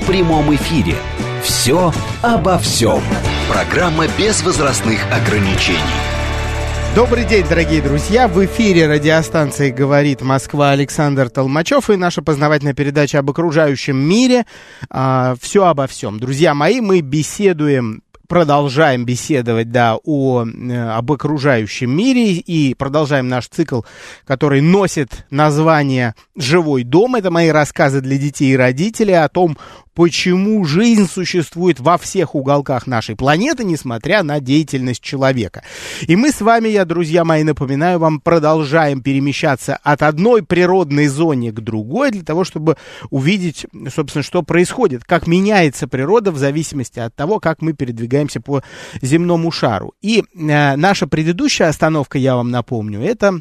в прямом эфире. «Все обо всем». Программа без возрастных ограничений. Добрый день, дорогие друзья! В эфире радиостанции «Говорит Москва» Александр Толмачев и наша познавательная передача об окружающем мире. А, все обо всем. Друзья мои, мы беседуем продолжаем беседовать, да, о, э, об окружающем мире и продолжаем наш цикл, который носит название «Живой дом». Это мои рассказы для детей и родителей о том, почему жизнь существует во всех уголках нашей планеты, несмотря на деятельность человека. И мы с вами, я, друзья мои, напоминаю вам, продолжаем перемещаться от одной природной зоны к другой для того, чтобы увидеть, собственно, что происходит, как меняется природа в зависимости от того, как мы передвигаемся по земному шару. И э, наша предыдущая остановка, я вам напомню, это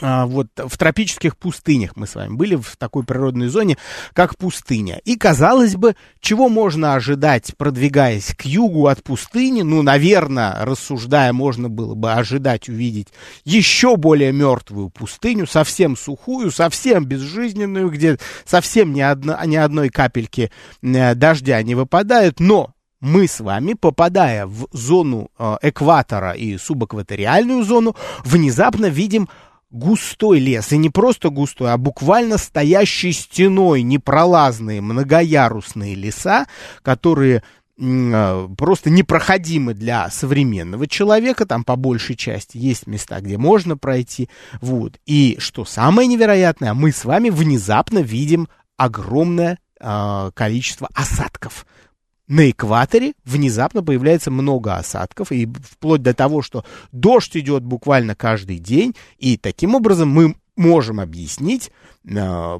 вот в тропических пустынях мы с вами были в такой природной зоне, как пустыня. И казалось бы, чего можно ожидать, продвигаясь к югу от пустыни? Ну, наверное, рассуждая, можно было бы ожидать увидеть еще более мертвую пустыню, совсем сухую, совсем безжизненную, где совсем ни, одно, ни одной капельки э, дождя не выпадает. Но мы с вами, попадая в зону э, экватора и субэкваториальную зону, внезапно видим густой лес, и не просто густой, а буквально стоящий стеной непролазные многоярусные леса, которые а, просто непроходимы для современного человека, там по большей части есть места, где можно пройти, вот. И что самое невероятное, мы с вами внезапно видим огромное э, количество осадков на экваторе внезапно появляется много осадков, и вплоть до того, что дождь идет буквально каждый день, и таким образом мы можем объяснить,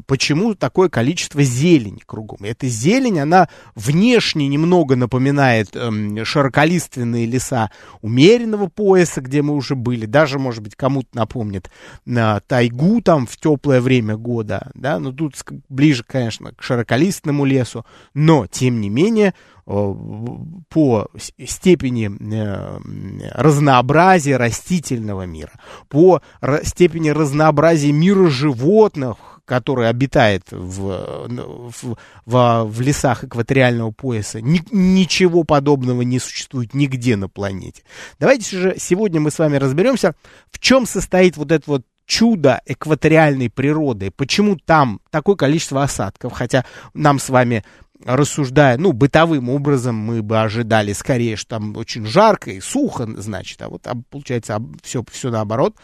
почему такое количество зелени кругом. Эта зелень, она внешне немного напоминает эм, широколиственные леса умеренного пояса, где мы уже были, даже, может быть, кому-то напомнит э, тайгу там в теплое время года, да, но тут ближе, конечно, к широколиственному лесу, но, тем не менее, по степени э, разнообразия растительного мира, по степени разнообразия мира животных, который обитает в, в, в, в лесах экваториального пояса, ни, ничего подобного не существует нигде на планете. Давайте же сегодня мы с вами разберемся, в чем состоит вот это вот чудо экваториальной природы, почему там такое количество осадков, хотя нам с вами рассуждая, ну, бытовым образом, мы бы ожидали скорее, что там очень жарко и сухо, значит, а вот а, получается все, все наоборот.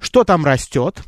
Что там растет?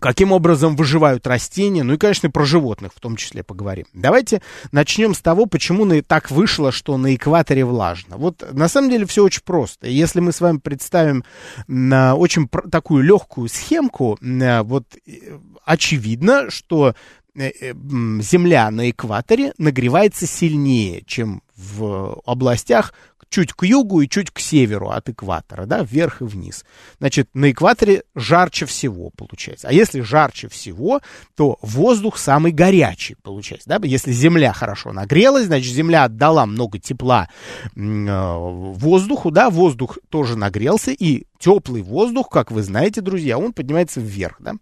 Каким образом выживают растения, ну и, конечно, про животных в том числе поговорим. Давайте начнем с того, почему так вышло, что на экваторе влажно. Вот на самом деле все очень просто. Если мы с вами представим на очень такую легкую схемку, вот э, очевидно, что Э, э, земля на экваторе нагревается сильнее, чем в областях чуть к югу и чуть к северу от экватора, да, вверх и вниз. Значит, на экваторе жарче всего получается. А если жарче всего, то воздух самый горячий получается, да. Если земля хорошо нагрелась, значит, земля отдала много тепла э, воздуху, да, воздух тоже нагрелся, и теплый воздух, как вы знаете, друзья, он поднимается вверх, да.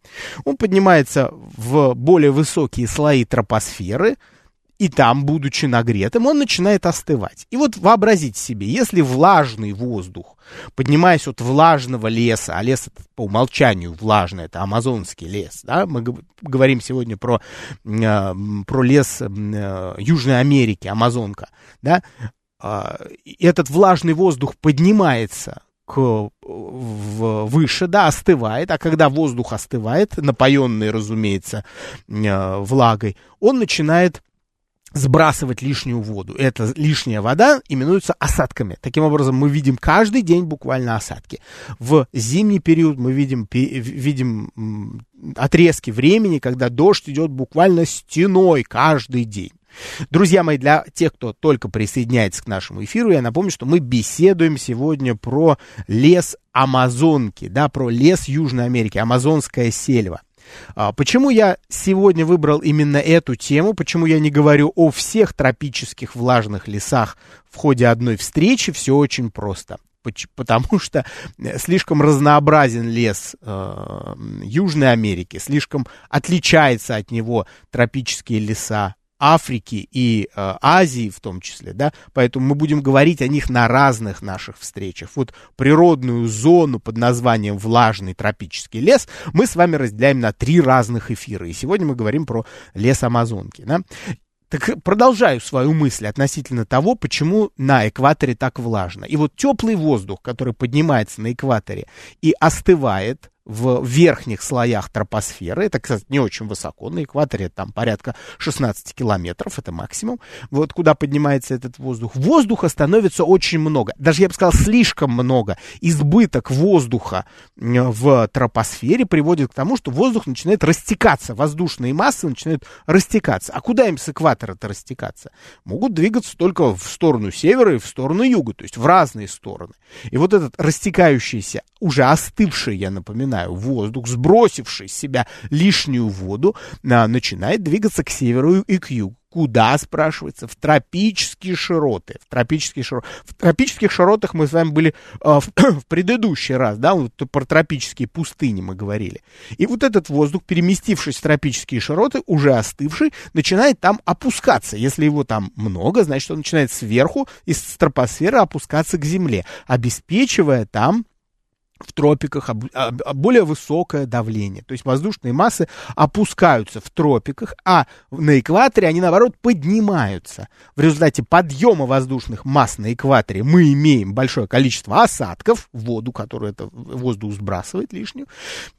Он поднимается в более высокие слои тропосферы, и там, будучи нагретым, он начинает остывать. И вот вообразите себе, если влажный воздух, поднимаясь от влажного леса, а лес по умолчанию влажный, это амазонский лес, да, мы говорим сегодня про, э, про лес э, Южной Америки, Амазонка, да, э, этот влажный воздух поднимается к, в, выше, да, остывает, а когда воздух остывает, напоенный, разумеется, э, влагой, он начинает сбрасывать лишнюю воду. Эта лишняя вода именуется осадками. Таким образом, мы видим каждый день буквально осадки. В зимний период мы видим, видим отрезки времени, когда дождь идет буквально стеной каждый день. Друзья мои, для тех, кто только присоединяется к нашему эфиру, я напомню, что мы беседуем сегодня про лес Амазонки, да, про лес Южной Америки, Амазонская сельва. А, почему я сегодня выбрал именно эту тему? Почему я не говорю о всех тропических влажных лесах в ходе одной встречи? Все очень просто потому что слишком разнообразен лес э, Южной Америки, слишком отличается от него тропические леса Африки и э, Азии в том числе, да, поэтому мы будем говорить о них на разных наших встречах. Вот природную зону под названием влажный тропический лес мы с вами разделяем на три разных эфира, и сегодня мы говорим про лес Амазонки, да. Так продолжаю свою мысль относительно того, почему на экваторе так влажно. И вот теплый воздух, который поднимается на экваторе и остывает, в верхних слоях тропосферы. Это, кстати, не очень высоко. На экваторе там порядка 16 километров, это максимум. Вот куда поднимается этот воздух. Воздуха становится очень много. Даже, я бы сказал, слишком много. Избыток воздуха в тропосфере приводит к тому, что воздух начинает растекаться. Воздушные массы начинают растекаться. А куда им с экватора-то растекаться? Могут двигаться только в сторону севера и в сторону юга, то есть в разные стороны. И вот этот растекающийся, уже остывший, я напоминаю, знаю, воздух, сбросивший с себя лишнюю воду, а, начинает двигаться к северу и к югу. Куда, спрашивается? В тропические широты. В тропические широты. В тропических широтах мы с вами были э, в, в предыдущий раз, да, вот про тропические пустыни мы говорили. И вот этот воздух, переместившись в тропические широты, уже остывший, начинает там опускаться. Если его там много, значит, он начинает сверху из тропосферы опускаться к земле, обеспечивая там в тропиках более высокое давление. То есть воздушные массы опускаются в тропиках, а на экваторе они, наоборот, поднимаются. В результате подъема воздушных масс на экваторе мы имеем большое количество осадков, воду, которую это воздух сбрасывает лишнюю.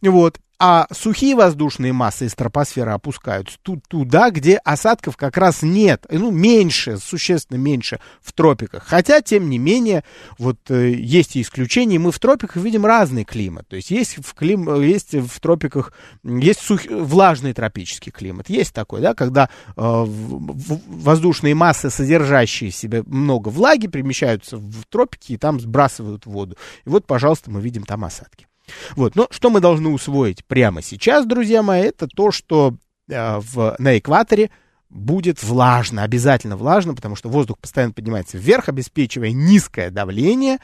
Вот а сухие воздушные массы из тропосферы опускаются тут, туда, где осадков как раз нет, ну, меньше, существенно меньше в тропиках. Хотя, тем не менее, вот э, есть и исключения, мы в тропиках видим разный климат. То есть есть в, клим, есть в тропиках, есть сух, влажный тропический климат, есть такой, да, когда э, воздушные массы, содержащие в себе много влаги, перемещаются в тропики и там сбрасывают воду. И вот, пожалуйста, мы видим там осадки. Вот, но что мы должны усвоить прямо сейчас, друзья мои, это то, что э, в, на экваторе будет влажно, обязательно влажно, потому что воздух постоянно поднимается вверх, обеспечивая низкое давление,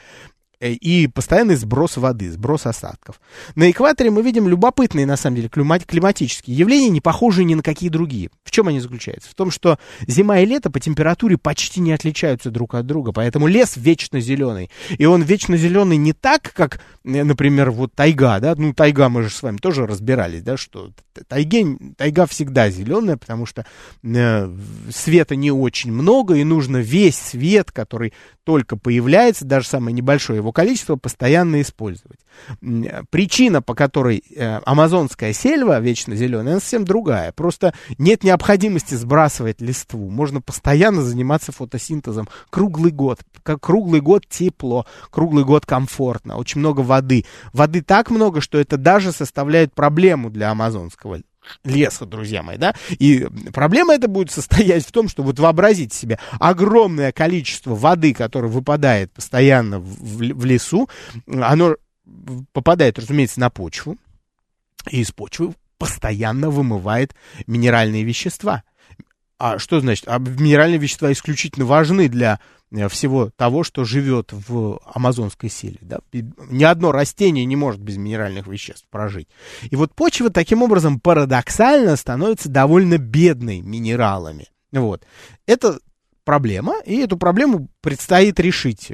и постоянный сброс воды, сброс осадков. На экваторе мы видим любопытные, на самом деле, климатические явления, не похожие ни на какие другие. В чем они заключаются? В том, что зима и лето по температуре почти не отличаются друг от друга, поэтому лес вечно зеленый. И он вечно зеленый не так, как, э, например, вот тайга, да, ну тайга мы же с вами тоже разбирались, да, что тайге, тайга всегда зеленая, потому что э, света не очень много, и нужно весь свет, который только появляется, даже самое небольшое его количество, постоянно использовать. Причина, по которой э, амазонская сельва вечно зеленая, она совсем другая. Просто нет необходимости сбрасывать листву. Можно постоянно заниматься фотосинтезом круглый год. Как круглый год тепло, круглый год комфортно, очень много воды. Воды так много, что это даже составляет проблему для амазонского леса, друзья мои, да, и проблема это будет состоять в том, что вот вообразите себе огромное количество воды, которое выпадает постоянно в, в, лесу, оно попадает, разумеется, на почву, и из почвы постоянно вымывает минеральные вещества. А что значит? А минеральные вещества исключительно важны для всего того, что живет в амазонской силе. Да? Ни одно растение не может без минеральных веществ прожить. И вот почва таким образом парадоксально становится довольно бедной минералами. Вот. Это проблема, и эту проблему предстоит решить.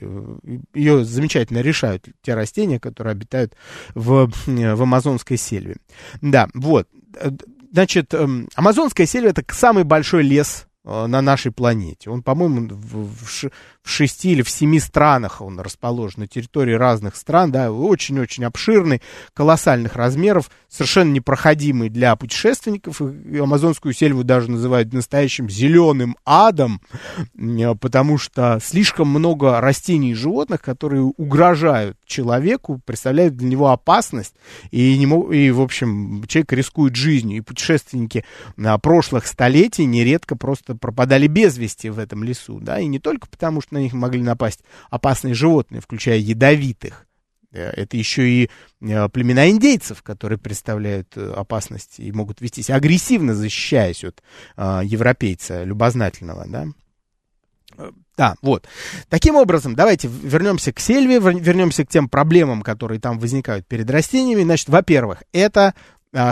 Ее замечательно решают те растения, которые обитают в, в амазонской сельве. Да, вот. Значит, эм, амазонская сельва это самый большой лес Э, на нашей планете. Он, по-моему, в, в, в шести или в семи странах он расположен, на территории разных стран, да, очень-очень обширный, колоссальных размеров, совершенно непроходимый для путешественников. И амазонскую сельву даже называют настоящим зеленым адом, э, потому что слишком много растений и животных, которые угрожают человеку, представляют для него опасность, и, не мог, и в общем, человек рискует жизнью, и путешественники прошлых столетий нередко просто пропадали без вести в этом лесу, да, и не только потому, что на них могли напасть опасные животные, включая ядовитых, э, это еще и э, племена индейцев, которые представляют опасность и могут вестись агрессивно, защищаясь от э, европейца любознательного, да. Да, вот. Таким образом, давайте вернемся к сельве, вернемся к тем проблемам, которые там возникают перед растениями. Значит, во-первых, это а,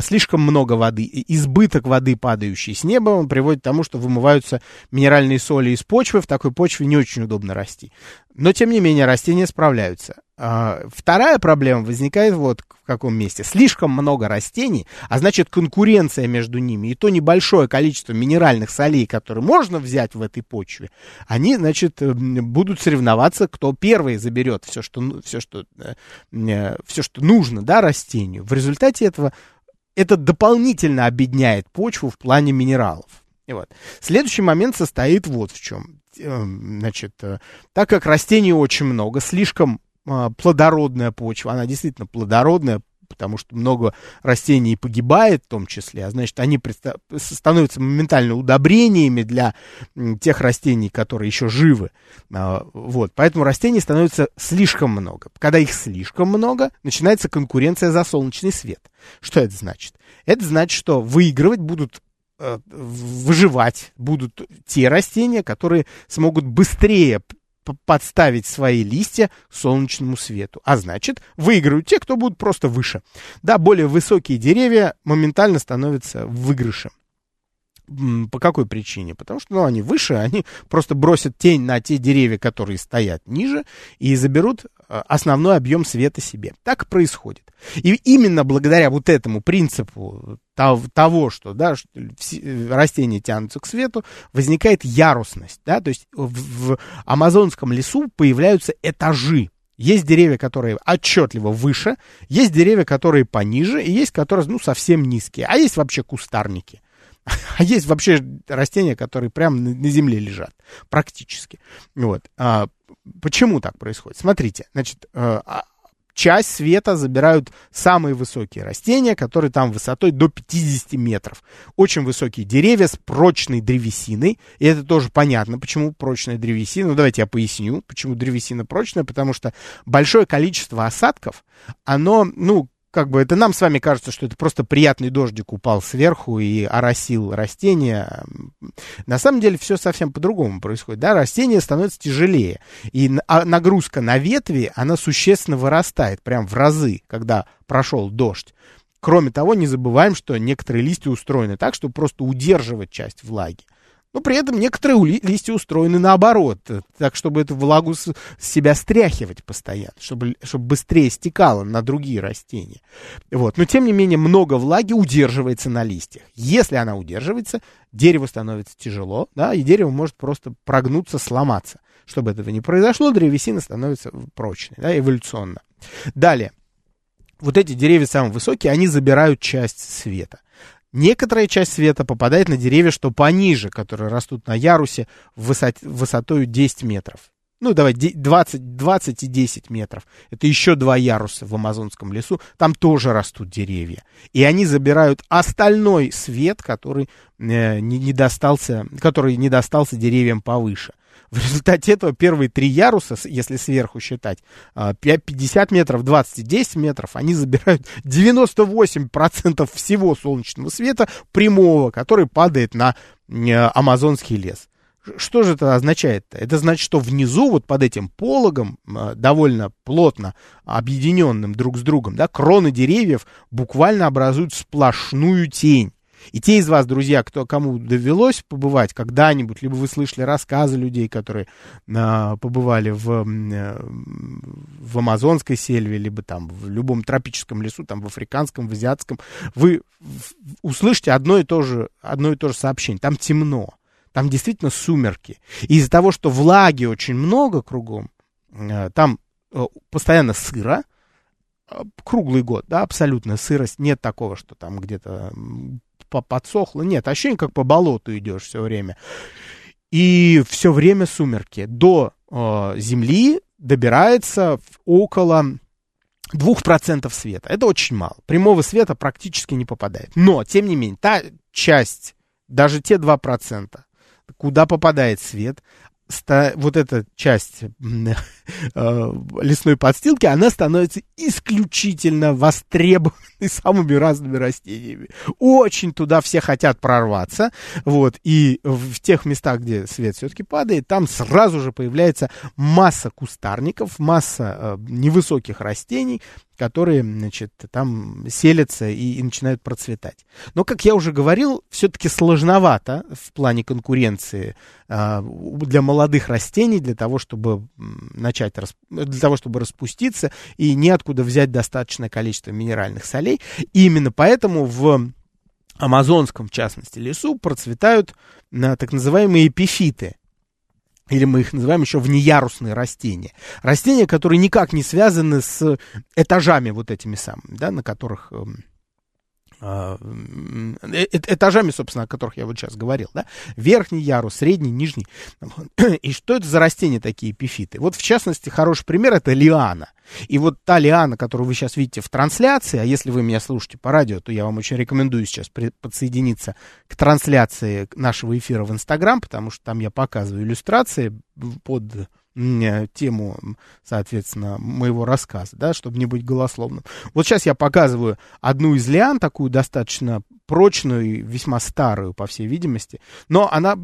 слишком много воды, избыток воды, падающей с неба, он приводит к тому, что вымываются минеральные соли из почвы, в такой почве не очень удобно расти. Но, тем не менее, растения справляются. А, вторая проблема возникает вот в каком месте. Слишком много растений, а значит конкуренция между ними и то небольшое количество минеральных солей, которые можно взять в этой почве, они, значит, э, будут соревноваться, кто первый заберет все, что, все, что, э, э, все, что нужно да, растению. В результате этого это дополнительно обедняет почву в плане минералов. И вот. Следующий момент состоит вот в чем. Эм, значит, э, так как растений очень много, слишком а, плодородная почва, она действительно плодородная, потому что много растений погибает в том числе, а значит, они становятся моментально удобрениями для тех растений, которые еще живы. А, вот, поэтому растений становится слишком много. Когда их слишком много, начинается конкуренция за солнечный свет. Что это значит? Это значит, что выигрывать будут э, выживать будут те растения, которые смогут быстрее подставить свои листья солнечному свету. А значит, выиграют те, кто будут просто выше. Да, более высокие деревья моментально становятся выигрышем. По какой причине? Потому что ну, они выше, они просто бросят тень на те деревья, которые стоят ниже, и заберут основной объем света себе. Так происходит. И именно благодаря вот этому принципу того, что, да, растения тянутся к свету, возникает ярусность. Да? То есть в, в амазонском лесу появляются этажи. Есть деревья, которые отчетливо выше, есть деревья, которые пониже, и есть, которые, ну, совсем низкие. А есть вообще кустарники. А есть вообще растения, которые прямо на земле лежат, практически. Вот. А, почему так происходит? Смотрите, значит, э, а, часть света забирают самые высокие растения, которые там высотой до 50 метров. Очень высокие деревья с прочной древесиной. И это тоже понятно, почему прочная древесина. Ну, давайте я поясню, почему древесина прочная. Потому что большое количество осадков, оно, ну, как бы это нам с вами кажется, что это просто приятный дождик упал сверху и оросил растения. На самом деле все совсем по-другому происходит. Да? Растение становится тяжелее. И а нагрузка на ветви, она существенно вырастает, прям в разы, когда прошел дождь. Кроме того, не забываем, что некоторые листья устроены так, чтобы просто удерживать часть влаги. Но при этом некоторые листья устроены наоборот, так, чтобы эту влагу с себя стряхивать постоянно, чтобы, чтобы быстрее стекало на другие растения. Вот. Но, тем не менее, много влаги удерживается на листьях. Если она удерживается, дереву становится тяжело, да, и дерево может просто прогнуться, сломаться. Чтобы этого не произошло, древесина становится прочной, да, эволюционно. Далее. Вот эти деревья самые высокие, они забирают часть света. Некоторая часть света попадает на деревья, что пониже, которые растут на ярусе высот, высотой 10 метров. Ну, давай, 20, 20 и 10 метров. Это еще два яруса в амазонском лесу. Там тоже растут деревья. И они забирают остальной свет, который, э, не, не достался, который не достался деревьям повыше. В результате этого первые три яруса, если сверху считать, 50 а, метров, 20 и 10 метров, они забирают 98% всего солнечного света прямого, который падает на амазонский лес. Что же это означает? -то? Это значит, что внизу, вот под этим пологом, а, довольно плотно объединенным друг с другом, да, кроны деревьев буквально образуют сплошную тень. И те из вас, друзья, кто, кому довелось побывать когда-нибудь, либо вы слышали рассказы людей, которые а, побывали в, э, в амазонской сельве, либо там в любом тропическом лесу, там в африканском, в азиатском, вы услышите одно и то же, одно и то же сообщение. Там темно, там действительно сумерки. И из-за того, что влаги очень много кругом, э, там э, постоянно сыро, круглый год, да, абсолютно сырость, нет такого, что там где-то подсохло. Нет, ощущение, как по болоту идешь все время. И все время сумерки. До э, Земли добирается около 2% света. Это очень мало. Прямого света практически не попадает. Но, тем не менее, та часть, даже те 2%, куда попадает свет, вот эта часть э, лесной подстилки, она становится исключительно востребованной самыми разными растениями. Очень туда все хотят прорваться, вот, и в тех местах, где свет все-таки падает, там сразу же появляется масса кустарников, масса э, невысоких растений, которые, значит, там селятся и, и начинают процветать. Но, как я уже говорил, все-таки сложновато в плане конкуренции э, для молодых растений, для того, чтобы начать, для того, чтобы распуститься, и неоткуда взять достаточное количество минеральных солей. И именно поэтому в амазонском, в частности, лесу процветают э, так называемые эпифиты или мы их называем еще внеярусные растения. Растения, которые никак не связаны с этажами вот этими самыми, да, на которых эм, этажами, собственно, о которых я вот сейчас говорил, да, верхний ярус, средний, нижний. И что это за растения такие эпифиты? Вот, в частности, хороший пример это лиана. И вот та лиана, которую вы сейчас видите в трансляции, а если вы меня слушаете по радио, то я вам очень рекомендую сейчас подсоединиться к трансляции нашего эфира в Инстаграм, потому что там я показываю иллюстрации под тему, соответственно, моего рассказа, да, чтобы не быть голословным. Вот сейчас я показываю одну из лиан, такую достаточно прочную и весьма старую, по всей видимости, но она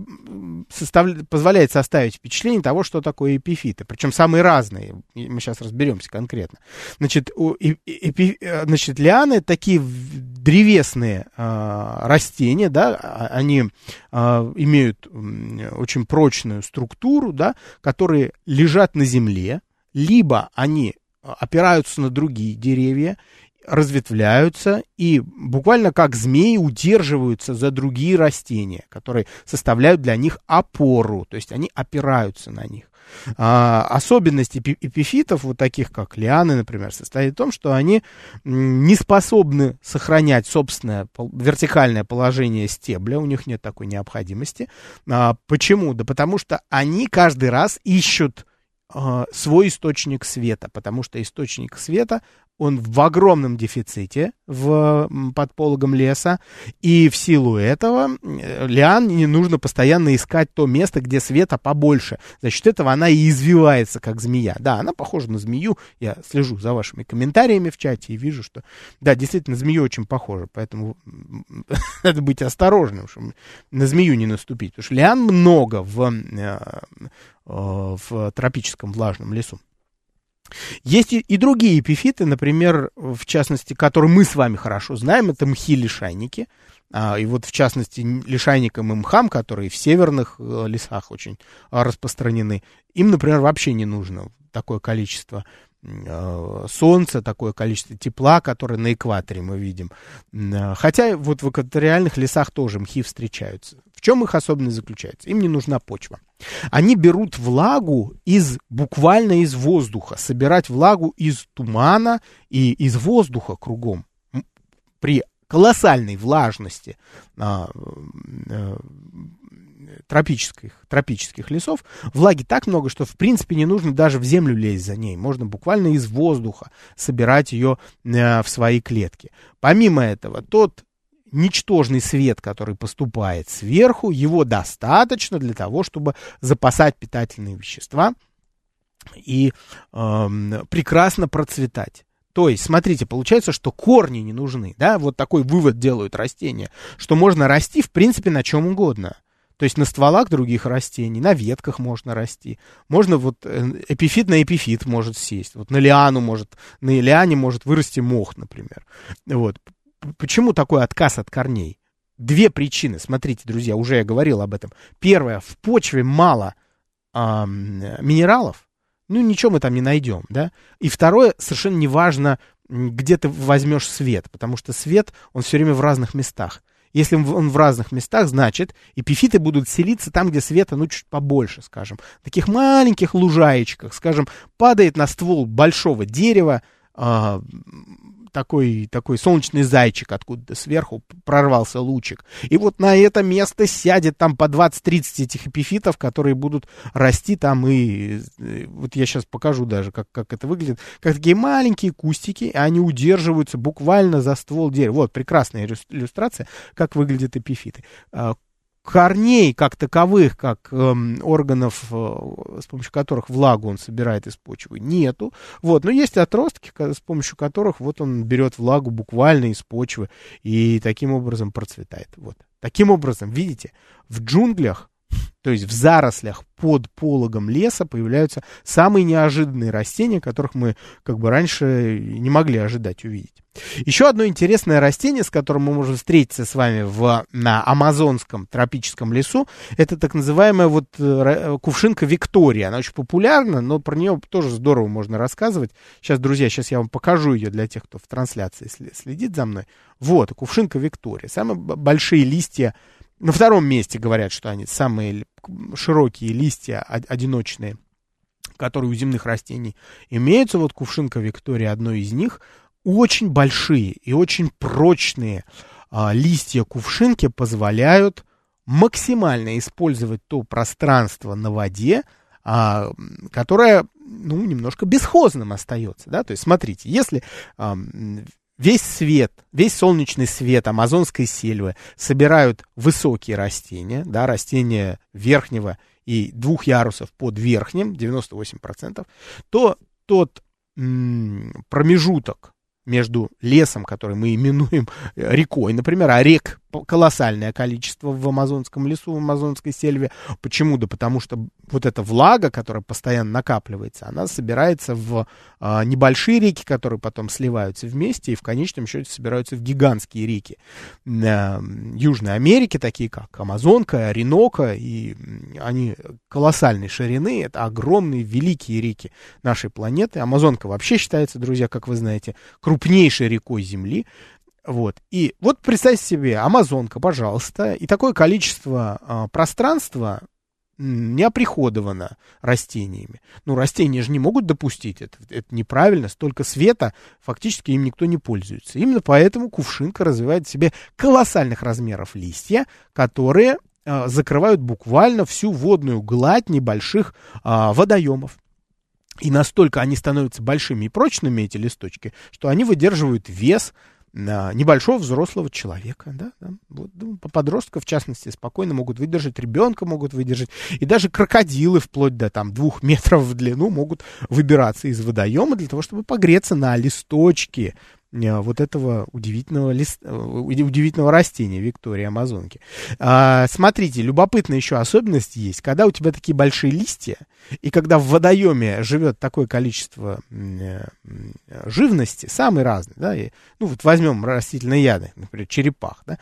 состав... позволяет составить впечатление того, что такое эпифиты, причем самые разные, мы сейчас разберемся конкретно. Значит, у эпи... Значит лианы такие древесные э, растения, да, а, они э, имеют очень прочную структуру, да, которые лежат на земле, либо они опираются на другие деревья, разветвляются и буквально как змеи удерживаются за другие растения, которые составляют для них опору, то есть они опираются на них. А, особенность эпифитов, вот таких как лианы, например, состоит в том, что они не способны сохранять собственное вертикальное положение стебля, у них нет такой необходимости. А, почему? Да потому что они каждый раз ищут а, свой источник света, потому что источник света он в огромном дефиците в, под пологом леса, и в силу этого э, Лиан не нужно постоянно искать то место, где света побольше. За счет этого она и извивается, как змея. Да, она похожа на змею, я слежу за вашими комментариями в чате и вижу, что, да, действительно, змею очень похожа, поэтому надо быть осторожным, чтобы на змею не наступить, потому что Лиан много в, э, э, в тропическом влажном лесу. Есть и, и другие эпифиты, например, в частности, которые мы с вами хорошо знаем, это мхи-лишайники. А, и вот, в частности, лишайникам и мхам, которые в северных э, лесах очень распространены, им, например, вообще не нужно такое количество солнца, такое количество тепла, которое на экваторе мы видим. Э, хотя вот в экваториальных лесах тоже мхи встречаются чем их особенность заключается? Им не нужна почва. Они берут влагу из, буквально из воздуха. Собирать влагу из тумана и из воздуха кругом. При колоссальной влажности а, а, тропических, тропических лесов, влаги так много, что в принципе не нужно даже в землю лезть за ней. Можно буквально из воздуха собирать ее э, в свои клетки. Помимо этого, тот ничтожный свет, который поступает сверху, его достаточно для того, чтобы запасать питательные вещества и э, прекрасно процветать. То есть, смотрите, получается, что корни не нужны, да, вот такой вывод делают растения, что можно расти, в принципе, на чем угодно. То есть на стволах других растений, на ветках можно расти. Можно вот э, эпифит на эпифит может сесть. Вот на лиану может, на лиане может вырасти мох, например. Вот почему такой отказ от корней? Две причины. Смотрите, друзья, уже я говорил об этом. Первое, в почве мало э, минералов, ну ничего мы там не найдем, да. И второе, совершенно неважно, где ты возьмешь свет, потому что свет, он все время в разных местах. Если он в разных местах, значит, эпифиты будут селиться там, где света, ну, чуть побольше, скажем. В таких маленьких лужаечках, скажем, падает на ствол большого дерева, э, такой, такой солнечный зайчик откуда-то сверху прорвался лучик. И вот на это место сядет там по 20-30 этих эпифитов, которые будут расти там и... Э, вот я сейчас покажу даже, как, как это выглядит. Как такие маленькие кустики, они удерживаются буквально за ствол дерева. Вот, прекрасная иллюстрация, как выглядят эпифиты. Корней как таковых, как эм, органов, э, с помощью которых влагу он собирает из почвы, нету. Вот, но есть отростки, с помощью которых вот он берет влагу буквально из почвы и таким образом процветает. Вот. Таким образом, видите, в джунглях то есть в зарослях под пологом леса появляются самые неожиданные растения, которых мы как бы раньше не могли ожидать увидеть. Еще одно интересное растение, с которым мы можем встретиться с вами в, на амазонском тропическом лесу, это так называемая вот э, кувшинка Виктория. Она очень популярна, но про нее тоже здорово можно рассказывать. Сейчас, друзья, сейчас я вам покажу ее для тех, кто в трансляции следит за мной. Вот, кувшинка Виктория. Самые большие листья на втором месте говорят, что они самые широкие листья одиночные, которые у земных растений имеются. Вот кувшинка Виктория одно из них. Очень большие и очень прочные а, листья кувшинки позволяют максимально использовать то пространство на воде, а, которое ну, немножко бесхозным остается, да, то есть смотрите, если а, весь свет, весь солнечный свет амазонской сельвы собирают высокие растения, да, растения верхнего и двух ярусов под верхним, 98%, то тот промежуток между лесом, который мы именуем э, рекой, например, а рек колоссальное количество в амазонском лесу, в амазонской сельве. Почему? Да потому что вот эта влага, которая постоянно накапливается, она собирается в а, небольшие реки, которые потом сливаются вместе и в конечном счете собираются в гигантские реки а, Южной Америки, такие как Амазонка, Оренока, и они колоссальной ширины, это огромные великие реки нашей планеты. Амазонка вообще считается, друзья, как вы знаете, крупнейшей рекой Земли. Вот. И вот представьте себе, Амазонка, пожалуйста, и такое количество э, пространства не оприходовано растениями. Ну, растения же не могут допустить это. Это неправильно. Столько света фактически им никто не пользуется. Именно поэтому кувшинка развивает в себе колоссальных размеров листья, которые э, закрывают буквально всю водную гладь небольших э, водоемов. И настолько они становятся большими и прочными, эти листочки, что они выдерживают вес небольшого взрослого человека, да, да вот, ну, в частности, спокойно могут выдержать, ребенка могут выдержать, и даже крокодилы вплоть до там двух метров в длину могут выбираться из водоема для того, чтобы погреться на листочке вот этого удивительного, лист, э, удивительного растения Виктории Амазонки. А, смотрите, любопытная еще особенность есть. Когда у тебя такие большие листья, и когда в водоеме живет такое количество э, живности, самые разные, да, и, ну вот возьмем растительные яды, например, черепах, да,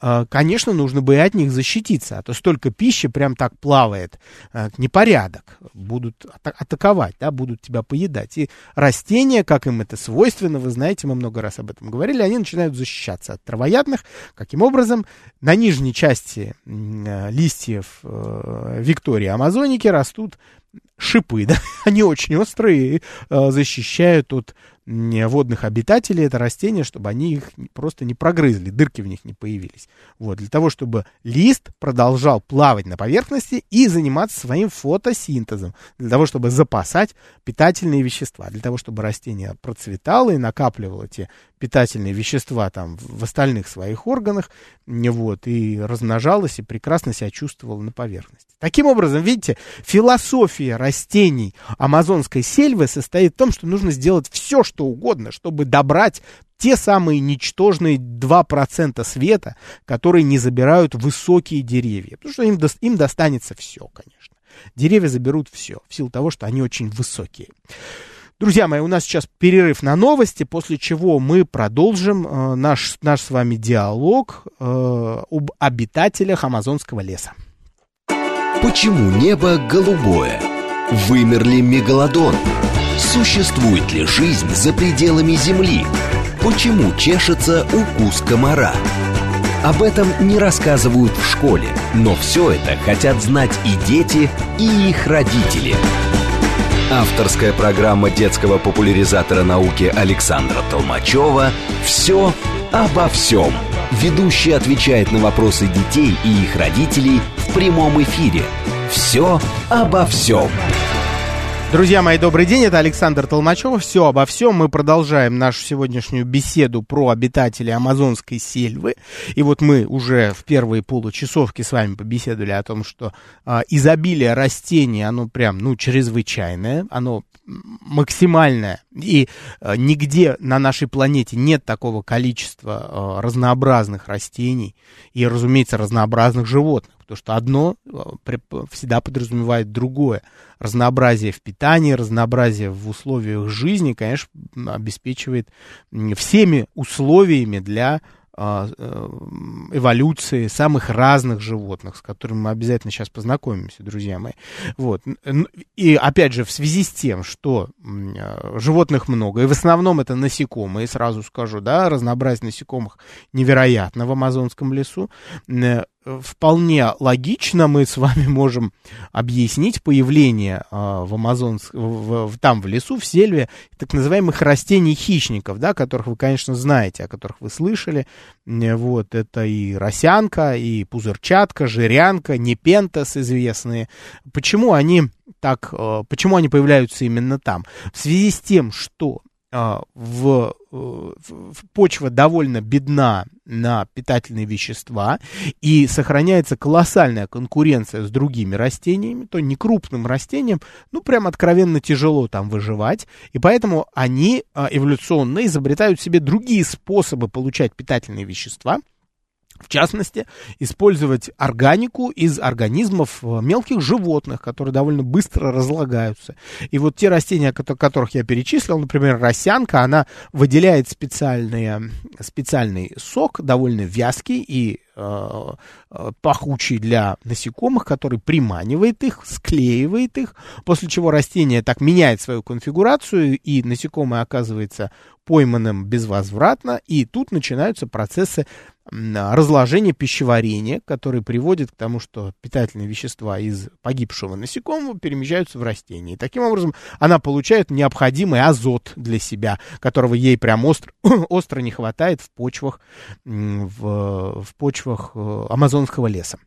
а, конечно, нужно бы и от них защититься, а то столько пищи прям так плавает, непорядок, будут атаковать, да, будут тебя поедать. И растения, как им это свойственно, вы знаете, мы много много раз об этом говорили, они начинают защищаться от травоядных. Каким образом? На нижней части э, листьев э, Виктории Амазоники растут шипы, да, они очень острые э, защищают от водных обитателей это растение, чтобы они их просто не прогрызли, дырки в них не появились. Вот, для того, чтобы лист продолжал плавать на поверхности и заниматься своим фотосинтезом, для того, чтобы запасать питательные вещества, для того, чтобы растение процветало и накапливало те питательные вещества там в остальных своих органах, вот, и размножалось, и прекрасно себя чувствовало на поверхности. Таким образом, видите, философия растений амазонской сельвы состоит в том, что нужно сделать все, что угодно, чтобы добрать те самые ничтожные 2% света, которые не забирают высокие деревья. Потому что им, до, им достанется все, конечно. Деревья заберут все, в силу того, что они очень высокие. Друзья мои, у нас сейчас перерыв на новости, после чего мы продолжим э, наш, наш с вами диалог э, об обитателях амазонского леса. Почему небо голубое? Вымер ли мегалодон? Существует ли жизнь за пределами Земли? Почему чешется укус комара? Об этом не рассказывают в школе, но все это хотят знать и дети, и их родители – Авторская программа детского популяризатора науки Александра Толмачева «Все обо всем». Ведущий отвечает на вопросы детей и их родителей в прямом эфире. «Все обо всем». Друзья мои, добрый день, это Александр Толмачев. Все обо всем. Мы продолжаем нашу сегодняшнюю беседу про обитателей Амазонской сельвы. И вот мы уже в первые получасовки с вами побеседовали о том, что а, изобилие растений, оно прям, ну, чрезвычайное, оно максимальное. И а, нигде на нашей планете нет такого количества а, разнообразных растений и, разумеется, разнообразных животных потому что одно э, всегда подразумевает другое. Разнообразие в питании, разнообразие в условиях жизни, конечно, обеспечивает всеми условиями для а, э, эволюции самых разных животных, с которыми мы обязательно сейчас познакомимся, друзья мои. Вот. И опять же, в связи с тем, что э, животных много, и в основном это насекомые, сразу скажу, да, разнообразие насекомых невероятно в амазонском лесу, вполне логично мы с вами можем объяснить появление а, в Амазонск, в, в, там в лесу, в сельве, так называемых растений-хищников, да, которых вы, конечно, знаете, о которых вы слышали. Вот, это и росянка, и пузырчатка, жирянка, непентас известные. Почему они так, а, почему они появляются именно там? В связи с тем, что в, э, в почва довольно бедна на питательные вещества и сохраняется колоссальная конкуренция с другими растениями, то не крупным растениям, ну, прям откровенно тяжело там выживать, и поэтому они а, эволюционно изобретают себе другие способы получать питательные вещества, в частности, использовать органику из организмов э, мелких животных, которые довольно быстро разлагаются. И вот те растения, которых я перечислил, например, росянка, она выделяет специальный, специальный сок, довольно вязкий и э, э, пахучий для насекомых, который приманивает их, склеивает их, после чего растение так меняет свою конфигурацию, и насекомое оказывается пойманным безвозвратно, и тут начинаются процессы разложения пищеварения, которые приводят к тому, что питательные вещества из погибшего насекомого перемещаются в растение. И таким образом она получает необходимый азот для себя, которого ей прям остро, остро не хватает в почвах, в, в почвах э, амазонского леса.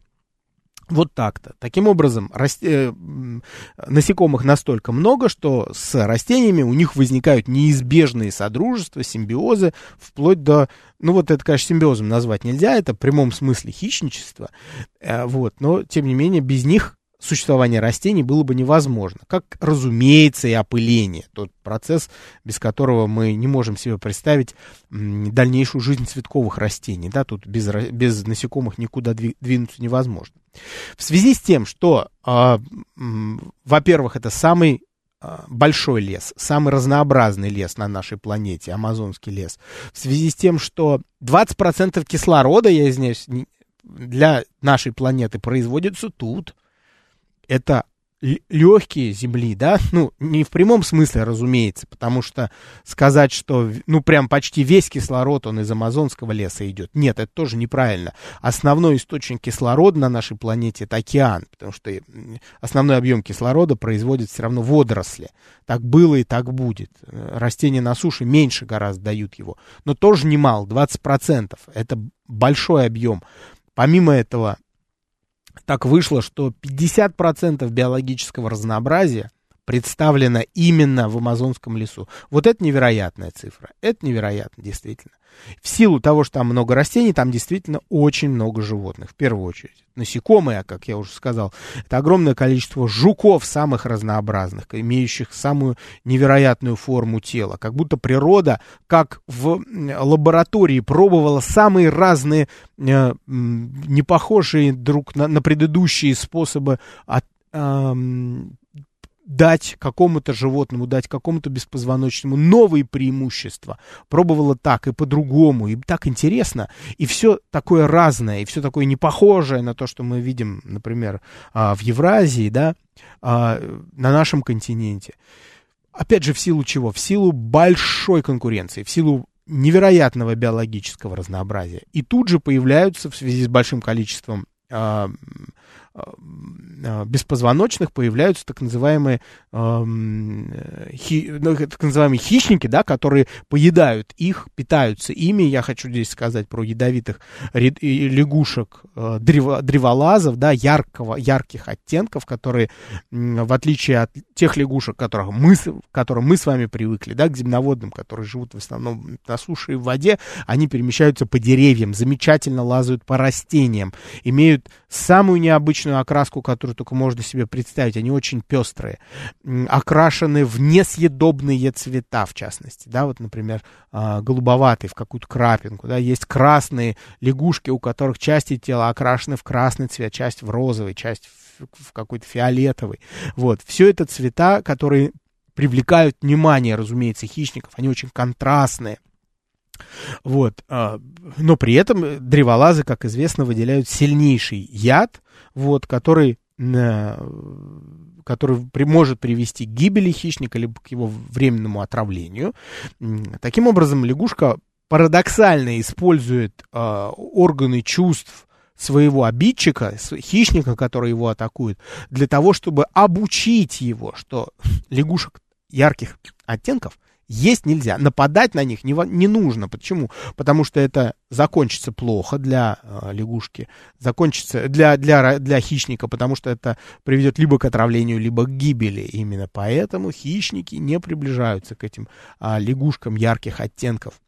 Вот так-то. Таким образом, расти... Э, насекомых настолько много, что с растениями у них возникают неизбежные содружества, симбиозы, вплоть до... Ну вот это, конечно, симбиозом назвать нельзя, это в прямом смысле хищничество. Э, вот, но, тем не менее, без них существование растений было бы невозможно. Как, разумеется, и опыление. Тот процесс, без которого мы не можем себе представить дальнейшую жизнь цветковых растений. Да, тут без, без насекомых никуда двинуться невозможно. В связи с тем, что, э, во-первых, это самый э, большой лес, самый разнообразный лес на нашей планете, амазонский лес, в связи с тем, что 20% кислорода, я извиняюсь, для нашей планеты производится тут, это легкие земли, да, ну, не в прямом смысле, разумеется, потому что сказать, что, ну, прям почти весь кислород, он из амазонского леса идет, нет, это тоже неправильно. Основной источник кислорода на нашей планете это океан, потому что основной объем кислорода производит все равно водоросли. Так было и так будет. Растения на суше меньше гораздо дают его, но тоже немало, 20%, это большой объем. Помимо этого, так вышло, что 50% биологического разнообразия представлено именно в амазонском лесу. Вот это невероятная цифра. Это невероятно, действительно. В силу того, что там много растений, там действительно очень много животных, в первую очередь. Насекомые, как я уже сказал, это огромное количество жуков самых разнообразных, имеющих самую невероятную форму тела. Как будто природа, как в лаборатории, пробовала самые разные, э, не похожие друг на, на предыдущие способы от, дать какому-то животному, дать какому-то беспозвоночному новые преимущества. Пробовала так и по-другому, и так интересно. И все такое разное, и все такое непохожее на то, что мы видим, например, а, в Евразии, да, а, на нашем континенте. Опять же, в силу чего? В силу большой конкуренции, в силу невероятного биологического разнообразия. И тут же появляются в связи с большим количеством а, беспозвоночных появляются так называемые, хи, ну, так называемые хищники, да, которые поедают их, питаются ими. Я хочу здесь сказать про ядовитых лягушек, древо, древолазов, да, яркого, ярких оттенков, которые, в отличие от тех лягушек, которых мы, которым мы с вами привыкли, да, к земноводным, которые живут в основном на суше и в воде, они перемещаются по деревьям, замечательно лазают по растениям, имеют самую необычную окраску, которую только можно себе представить. Они очень пестрые, окрашены в несъедобные цвета, в частности, да, вот, например, а, голубоватый в какую-то крапинку, да, есть красные лягушки, у которых части тела окрашены в красный цвет, часть в розовый, часть в какой-то фиолетовый. Вот, все это цвета, которые привлекают внимание, разумеется, хищников, они очень контрастные. Вот. А, но при этом древолазы, как известно, выделяют сильнейший яд, вот, который, который может привести к гибели хищника, либо к его временному отравлению. Таким образом, лягушка парадоксально использует э, органы чувств своего обидчика, хищника, который его атакует, для того, чтобы обучить его, что лягушек ярких оттенков есть нельзя. Нападать на них не, не нужно. Почему? Потому что это закончится плохо для э, лягушки, закончится для, для, для хищника, потому что это приведет либо к отравлению, либо к гибели. Именно поэтому хищники не приближаются к этим э, лягушкам ярких оттенков.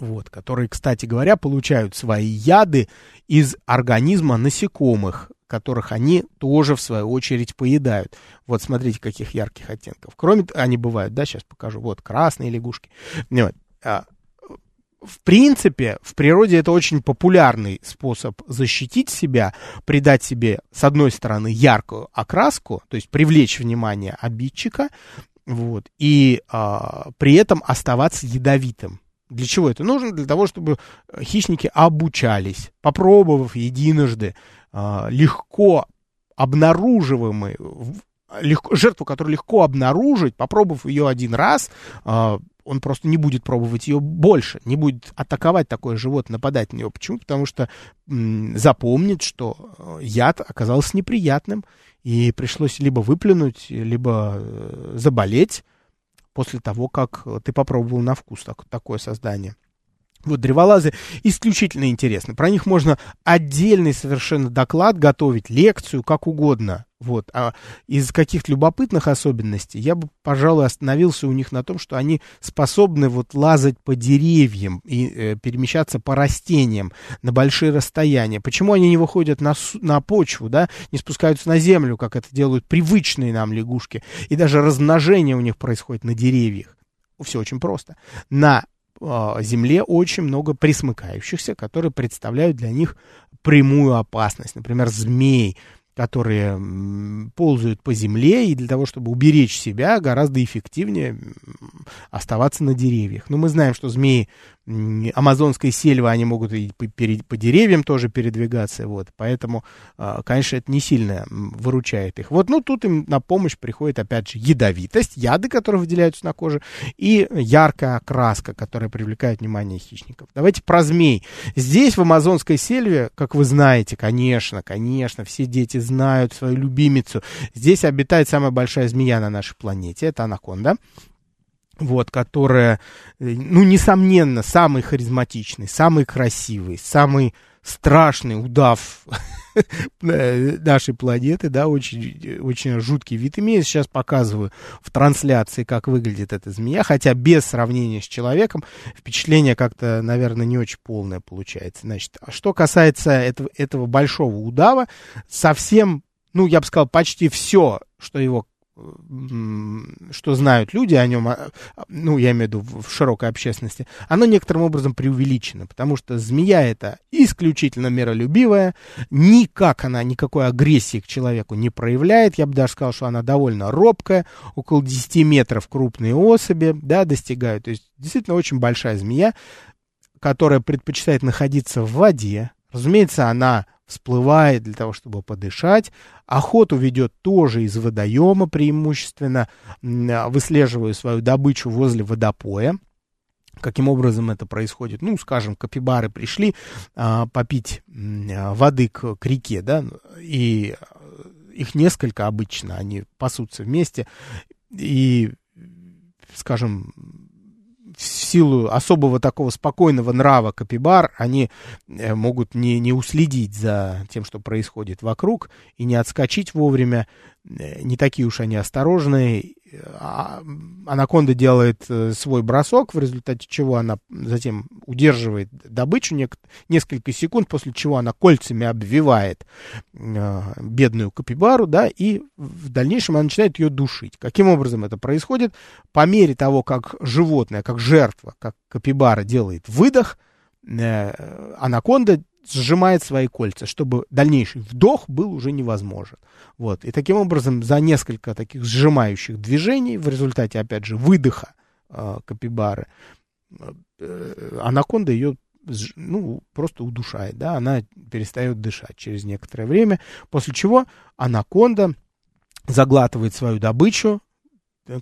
Вот, которые, кстати говоря, получают свои яды из организма насекомых, которых они тоже, в свою очередь, поедают. Вот смотрите, каких ярких оттенков. Кроме того, они бывают, да, сейчас покажу. Вот, красные лягушки. Вот. А, в принципе, в природе это очень популярный способ защитить себя, придать себе, с одной стороны, яркую окраску, то есть привлечь внимание обидчика, вот, и а, при этом оставаться ядовитым. Для чего это нужно? Для того, чтобы хищники обучались, попробовав единожды а, легко обнаруживаемый, легко, жертву, которую легко обнаружить, попробовав ее один раз, а, он просто не будет пробовать ее больше, не будет атаковать такое животное, нападать на него. Почему? Потому что запомнит, что э, яд оказался неприятным, и пришлось либо выплюнуть, либо э, заболеть после того, как ты попробовал на вкус так, такое создание. Вот древолазы исключительно интересны. Про них можно отдельный совершенно доклад готовить, лекцию, как угодно. Вот. А из каких-то любопытных особенностей я бы, пожалуй, остановился у них на том, что они способны вот лазать по деревьям и э, перемещаться по растениям на большие расстояния. Почему они не выходят на, на почву, да, не спускаются на землю, как это делают привычные нам лягушки, и даже размножение у них происходит на деревьях? Все очень просто. На Земле очень много присмыкающихся, которые представляют для них прямую опасность. Например, змей, которые ползают по земле, и для того, чтобы уберечь себя, гораздо эффективнее оставаться на деревьях. Но мы знаем, что змеи амазонской сельвы, они могут и по, деревьям тоже передвигаться, вот, поэтому, а, конечно, это не сильно выручает их. Вот, ну, тут им на помощь приходит, опять же, ядовитость, яды, которые выделяются на коже, и яркая окраска, которая привлекает внимание хищников. Давайте про змей. Здесь, в амазонской сельве, как вы знаете, конечно, конечно, все дети знают свою любимицу. Здесь обитает самая большая змея на нашей планете, это анаконда вот, которая, э, ну, несомненно, самый харизматичный, самый красивый, самый страшный удав э, нашей планеты, да, очень, очень жуткий вид имеет. Сейчас показываю в трансляции, как выглядит эта змея, хотя без сравнения с человеком впечатление как-то, наверное, не очень полное получается. Значит, а что касается этого, этого большого удава, совсем, ну, я бы сказал, почти все, что его что знают люди о нем, а, ну, я имею в виду в широкой общественности, оно некоторым образом преувеличено, потому что змея это исключительно миролюбивая, никак она никакой агрессии к человеку не проявляет, я бы даже сказал, что она довольно робкая, около 10 метров крупные особи, да, достигают, то есть действительно очень большая змея, которая предпочитает находиться в воде, разумеется, она всплывает для того, чтобы подышать. Охоту ведет тоже из водоема преимущественно, выслеживая свою добычу возле водопоя. Каким образом это происходит? Ну, скажем, капибары пришли а, попить а, воды к, к реке, да, и их несколько обычно, они пасутся вместе, и, скажем, силу особого такого спокойного нрава капибар, они э, могут не, не уследить за тем, что происходит вокруг, и не отскочить вовремя, Э, не такие уж они осторожные. А, анаконда делает э, свой бросок, в результате чего она затем удерживает добычу несколько секунд, после чего она кольцами обвивает бедную капибару, да, и в дальнейшем она начинает ее душить. Каким образом это происходит? По мере того, как животное, как жертва, как капибара делает выдох, анаконда сжимает свои кольца, чтобы дальнейший вдох был уже невозможен. Вот. И таким образом за несколько таких сжимающих движений, в результате, опять же, выдоха э, капибары, э, анаконда ее ну, просто удушает, да, она перестает дышать через некоторое время, после чего анаконда заглатывает свою добычу,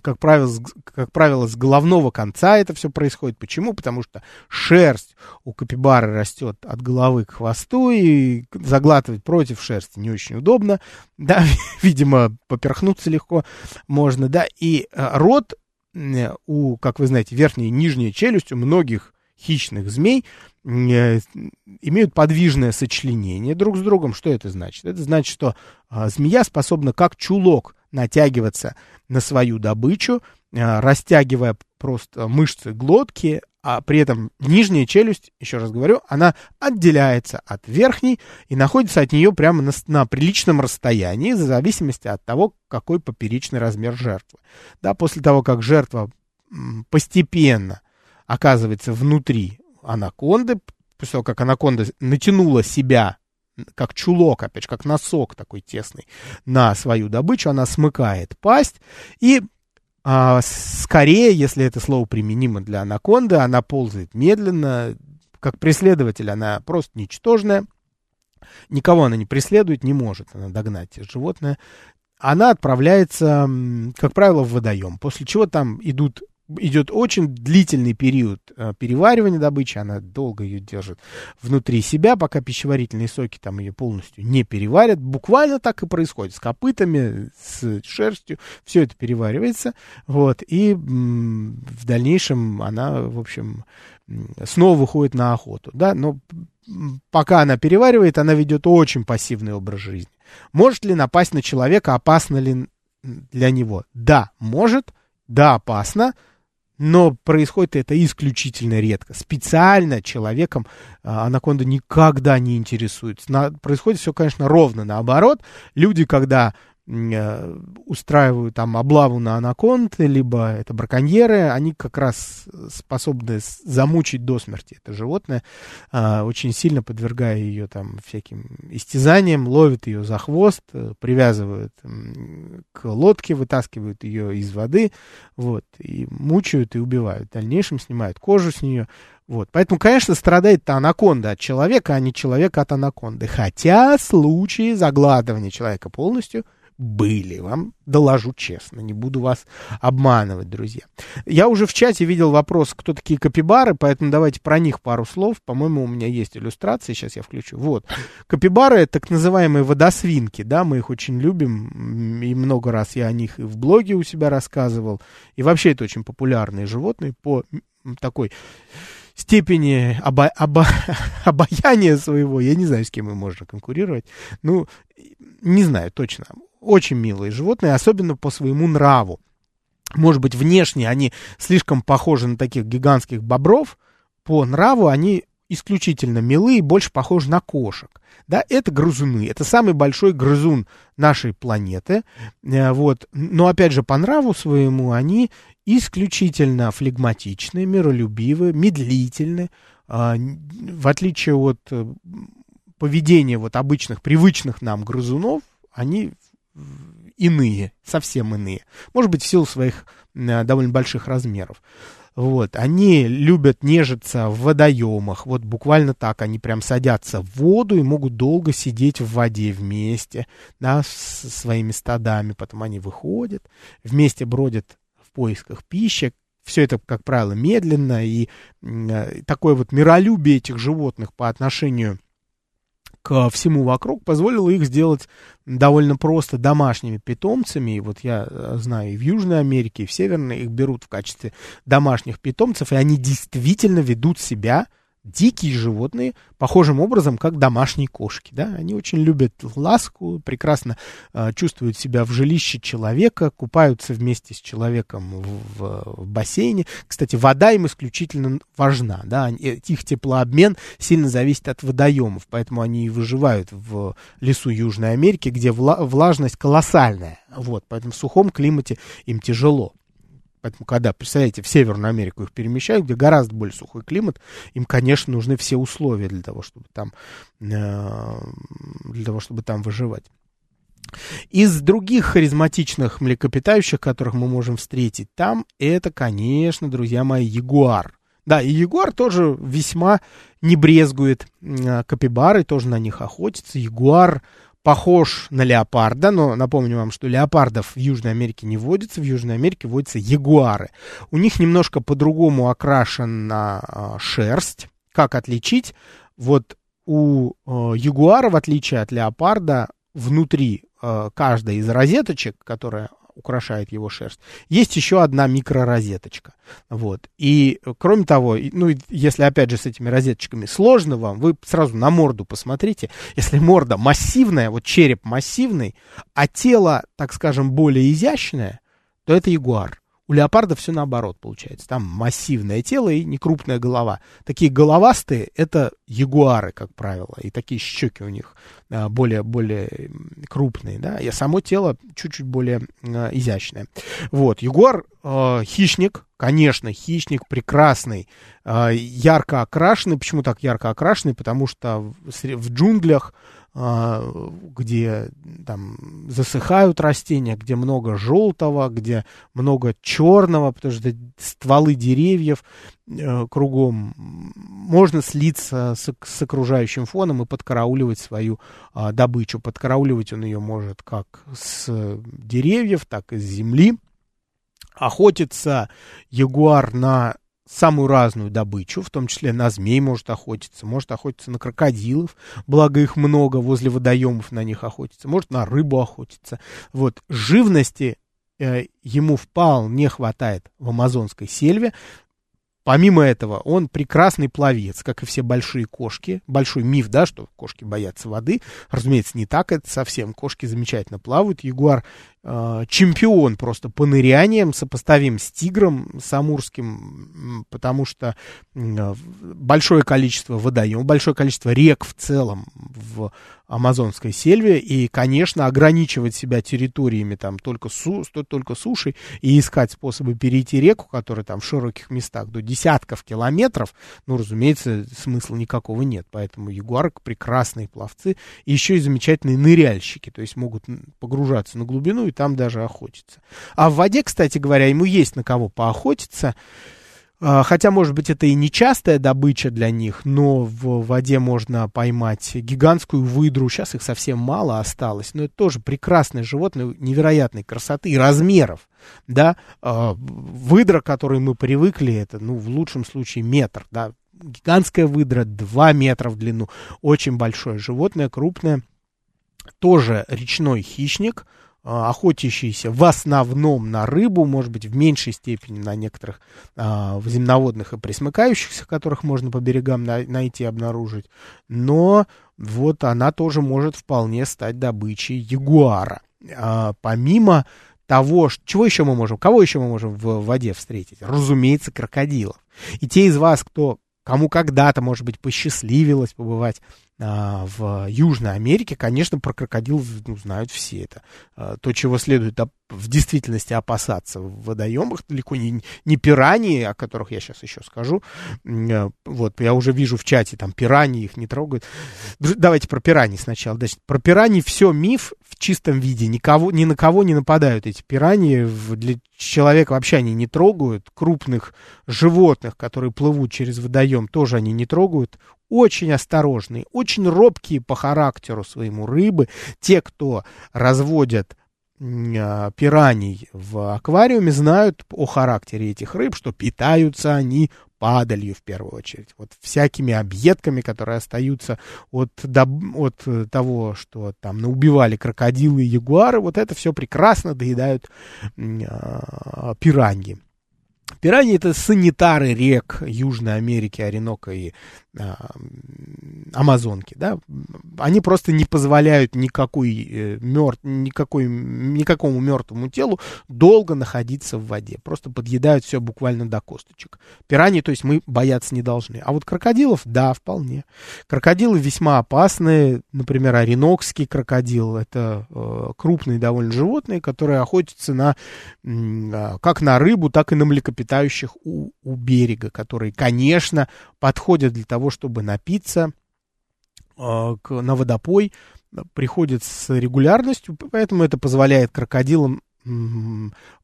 как правило, как правило, с головного конца это все происходит. Почему? Потому что шерсть у капибары растет от головы к хвосту, и заглатывать против шерсти не очень удобно. Да, видимо, поперхнуться легко можно, да. И э, рот у, как вы знаете, верхняя и нижняя челюсть у многих хищных змей э, имеют подвижное сочленение друг с другом. Что это значит? Это значит, что а, змея способна как чулок натягиваться на свою добычу, а, растягивая просто мышцы глотки, а при этом нижняя челюсть, еще раз говорю, она отделяется от верхней и находится от нее прямо на, на приличном расстоянии, в зависимости от того, какой поперечный размер жертвы. Да, после того, как жертва постепенно оказывается внутри анаконды, после того, как анаконда натянула себя как чулок, опять же, как носок такой тесный на свою добычу, она смыкает пасть. И а, скорее, если это слово применимо для анаконды, она ползает медленно, как преследователь она просто ничтожная, никого она не преследует, не может она догнать животное, она отправляется, как правило, в водоем, после чего там идут идет очень длительный период э, переваривания добычи, она долго ее держит внутри себя, пока пищеварительные соки там ее полностью не переварят. Буквально так и происходит с копытами, с шерстью, все это переваривается, вот, и в дальнейшем она, в общем, снова выходит на охоту, да, но пока она переваривает, она ведет очень пассивный образ жизни. Может ли напасть на человека, опасно ли для него? Да, может, да, опасно, но происходит это исключительно редко. Специально человеком а, анаконда никогда не интересуется. На, происходит все, конечно, ровно наоборот. Люди, когда устраивают там облаву на анаконд, либо это браконьеры, они как раз способны замучить до смерти это животное, а, очень сильно подвергая ее там всяким истязаниям, ловят ее за хвост, э, привязывают к лодке, вытаскивают ее из воды, вот, и мучают и убивают. В дальнейшем снимают кожу с нее, вот. Поэтому, конечно, страдает-то анаконда от человека, а не человек от анаконды. Хотя случаи заглатывания человека полностью – были. Вам доложу честно, не буду вас обманывать, друзья. Я уже в чате видел вопрос, кто такие капибары, поэтому давайте про них пару слов. По-моему, у меня есть иллюстрации, сейчас я включу. Вот. Капибары — так называемые водосвинки, да, мы их очень любим, и много раз я о них и в блоге у себя рассказывал. И вообще это очень популярные животные по такой степени обо, обо, обаяния своего, я не знаю, с кем им можно конкурировать. Ну, не знаю точно. Очень милые животные, особенно по своему нраву. Может быть, внешне они слишком похожи на таких гигантских бобров, по нраву они исключительно милые, больше похожи на кошек. Да, это грызуны, это самый большой грызун нашей планеты. Э, вот. Но опять же, по нраву своему они исключительно флегматичны, миролюбивы, медлительны. А, в отличие от поведения вот обычных, привычных нам грызунов, они иные, совсем иные. Может быть, в силу своих э, довольно больших размеров. Вот, они любят нежиться в водоемах, вот буквально так, они прям садятся в воду и могут долго сидеть в воде вместе, да, с своими стадами, потом они выходят, вместе бродят в поисках пищи, все это, как правило, медленно, и э, такое вот миролюбие этих животных по отношению к всему вокруг позволило их сделать довольно просто домашними питомцами. И вот я э, знаю, и в Южной Америке, и в Северной их берут в качестве домашних питомцев, и они действительно ведут себя дикие животные, похожим образом, как домашние кошки. Да? Они очень любят ласку, прекрасно э, чувствуют себя в жилище человека, купаются вместе с человеком в, в, бассейне. Кстати, вода им исключительно важна. Да? Их теплообмен сильно зависит от водоемов, поэтому они и выживают в лесу Южной Америки, где вла влажность колоссальная. Вот, поэтому в сухом климате им тяжело. Поэтому, когда, представляете, в Северную Америку их перемещают, где гораздо более сухой климат, им, конечно, нужны все условия для того, чтобы там, э, для того, чтобы там выживать. Из других харизматичных млекопитающих, которых мы можем встретить там, это, конечно, друзья мои, ягуар. Да, и ягуар тоже весьма не брезгует э, капибары, тоже на них охотится. Ягуар похож на леопарда, но напомню вам, что леопардов в Южной Америке не водится, в Южной Америке водятся ягуары. У них немножко по-другому окрашена а, шерсть. Как отличить? Вот у э, ягуара, в отличие от леопарда, внутри э, каждой из розеточек, которая украшает его шерсть. Есть еще одна микророзеточка. Вот. И, кроме того, ну, если, опять же, с этими розеточками сложно вам, вы сразу на морду посмотрите. Если морда массивная, вот череп массивный, а тело, так скажем, более изящное, то это ягуар. У леопарда все наоборот получается. Там массивное тело и некрупная голова. Такие головастые — это ягуары, как правило. И такие щеки у них а, более, более крупные. Да? И само тело чуть-чуть более а, изящное. Вот. Ягуар э, хищник, конечно, хищник прекрасный, э, ярко окрашенный. Почему так ярко окрашенный? Потому что в, в джунглях где там засыхают растения, где много желтого, где много черного, потому что стволы деревьев э, кругом. Можно слиться с, с окружающим фоном и подкарауливать свою а, добычу. Подкарауливать он ее может как с деревьев, так и с земли. Охотится ягуар на самую разную добычу, в том числе на змей может охотиться, может охотиться на крокодилов, благо их много, возле водоемов на них охотиться, может на рыбу охотиться. Вот, живности э, ему вполне хватает в амазонской сельве, Помимо этого, он прекрасный пловец, как и все большие кошки. Большой миф, да, что кошки боятся воды. Разумеется, не так это совсем. Кошки замечательно плавают. Ягуар чемпион просто по ныряниям, сопоставим с тигром, с амурским, потому что э, большое количество водоемов, большое количество рек в целом в амазонской сельве, и, конечно, ограничивать себя территориями там только, су, только суши и искать способы перейти реку, которая там в широких местах до десятков километров, ну, разумеется, смысла никакого нет. Поэтому ягуарок прекрасные пловцы, и еще и замечательные ныряльщики, то есть могут погружаться на глубину и там даже охотиться. А в воде, кстати говоря, ему есть на кого поохотиться. А, хотя, может быть, это и не частая добыча для них, но в воде можно поймать гигантскую выдру. Сейчас их совсем мало осталось, но это тоже прекрасное животное невероятной красоты и размеров. Да? А, выдра, к которой мы привыкли, это, ну, в лучшем случае метр, да? Гигантская выдра 2 метра в длину. Очень большое животное, крупное. Тоже речной хищник – охотящиеся в основном на рыбу, может быть, в меньшей степени на некоторых а, земноводных и пресмыкающихся, которых можно по берегам на, найти, обнаружить. Но вот она тоже может вполне стать добычей ягуара. А, помимо того, чего еще мы можем, кого еще мы можем в воде встретить? Разумеется, крокодилов. И те из вас, кто кому когда-то, может быть, посчастливилось побывать в Южной Америке, конечно, про крокодил ну, знают все это. А, то, чего следует в действительности опасаться в водоемах, далеко не, не пираньи, о которых я сейчас еще скажу. А, вот, я уже вижу в чате, там, пираньи их не трогают. Давайте про пираньи сначала. Значит, про пираньи все миф в чистом виде. Никого, ни на кого не нападают эти пираньи. Для человека вообще они не трогают. Крупных животных, которые плывут через водоем, тоже они не трогают очень осторожные, очень робкие по характеру своему рыбы, те, кто разводят пираний в аквариуме знают о характере этих рыб, что питаются они падалью в первую очередь, вот всякими объедками, которые остаются от, от того, что там наубивали крокодилы и ягуары, вот это все прекрасно доедают э, пираньи. Пираньи это санитары рек Южной Америки, Оренока и а, Амазонки, да, они просто не позволяют никакой, э, мертв, никакой, никакому мертвому телу долго находиться в воде, просто подъедают все буквально до косточек. Пираньи, то есть мы бояться не должны. А вот крокодилов, да, вполне. Крокодилы весьма опасные, например, оренокский крокодил, это э, крупные довольно животные, которые охотятся на, э, как на рыбу, так и на млекопитающих у, у берега, которые, конечно, подходят для того, чтобы напиться э, к, на водопой, приходят с регулярностью, поэтому это позволяет крокодилам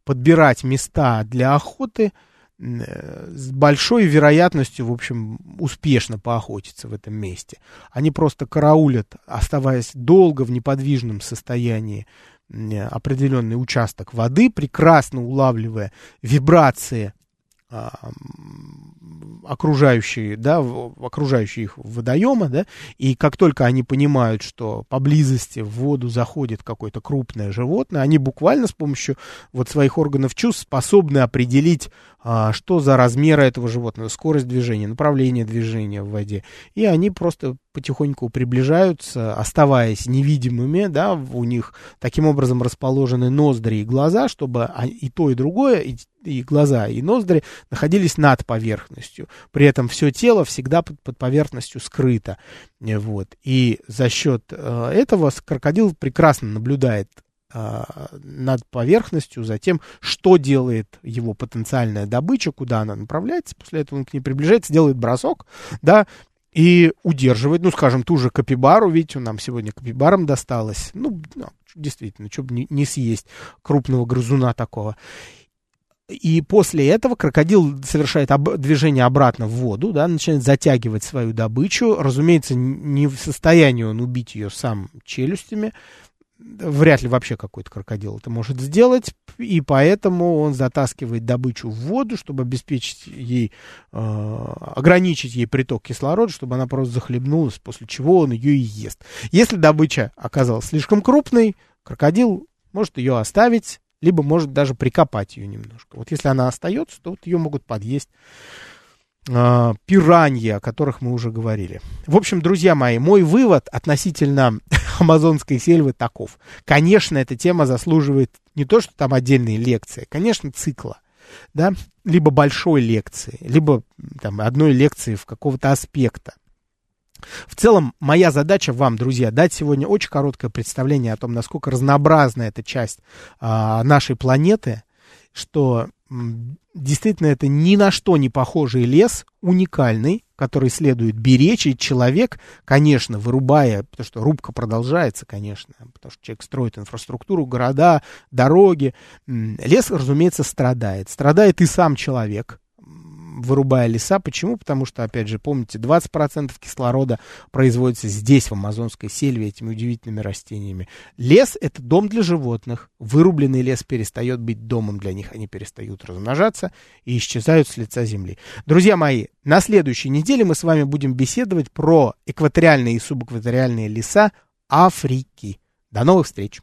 подбирать места для охоты э, с большой вероятностью, в общем, успешно поохотиться в этом месте. Они просто караулят, оставаясь долго в неподвижном состоянии определенный участок воды, прекрасно улавливая вибрации окружающие, да, окружающие их водоема, да, и как только они понимают, что поблизости в воду заходит какое-то крупное животное, они буквально с помощью вот своих органов чувств способны определить, а, что за размеры этого животного, скорость движения, направление движения в воде, и они просто потихоньку приближаются, оставаясь невидимыми, да, у них таким образом расположены ноздри и глаза, чтобы и то, и другое, и, и глаза, и ноздри находились над поверхностью. При этом все тело всегда под, под поверхностью скрыто. Вот. И за счет э, этого крокодил прекрасно наблюдает э, над поверхностью за тем, что делает его потенциальная добыча, куда она направляется. После этого он к ней приближается, делает бросок, да, и удерживает, ну, скажем, ту же капибару, видите, нам сегодня капибарам досталось, ну, ну действительно, чтобы не, не съесть крупного грызуна такого. И после этого крокодил совершает об, движение обратно в воду, да, начинает затягивать свою добычу. Разумеется, не в состоянии он убить ее сам челюстями, вряд ли вообще какой-то крокодил это может сделать, и поэтому он затаскивает добычу в воду, чтобы обеспечить ей, э, ограничить ей приток кислорода, чтобы она просто захлебнулась, после чего он ее и ест. Если добыча оказалась слишком крупной, крокодил может ее оставить, либо может даже прикопать ее немножко. Вот если она остается, то вот ее могут подъесть э, пираньи, о которых мы уже говорили. В общем, друзья мои, мой вывод относительно амазонской сельвы таков. Конечно, эта тема заслуживает не то, что там отдельные лекции, конечно, цикла, да, либо большой лекции, либо там одной лекции в какого-то аспекта. В целом, моя задача вам, друзья, дать сегодня очень короткое представление о том, насколько разнообразна эта часть а, нашей планеты, что действительно это ни на что не похожий лес, уникальный, который следует беречь, и человек, конечно, вырубая, потому что рубка продолжается, конечно, потому что человек строит инфраструктуру, города, дороги, лес, разумеется, страдает. Страдает и сам человек, вырубая леса. Почему? Потому что, опять же, помните, 20% кислорода производится здесь, в амазонской сельве, этими удивительными растениями. Лес — это дом для животных. Вырубленный лес перестает быть домом для них. Они перестают размножаться и исчезают с лица земли. Друзья мои, на следующей неделе мы с вами будем беседовать про экваториальные и субэкваториальные леса Африки. До новых встреч!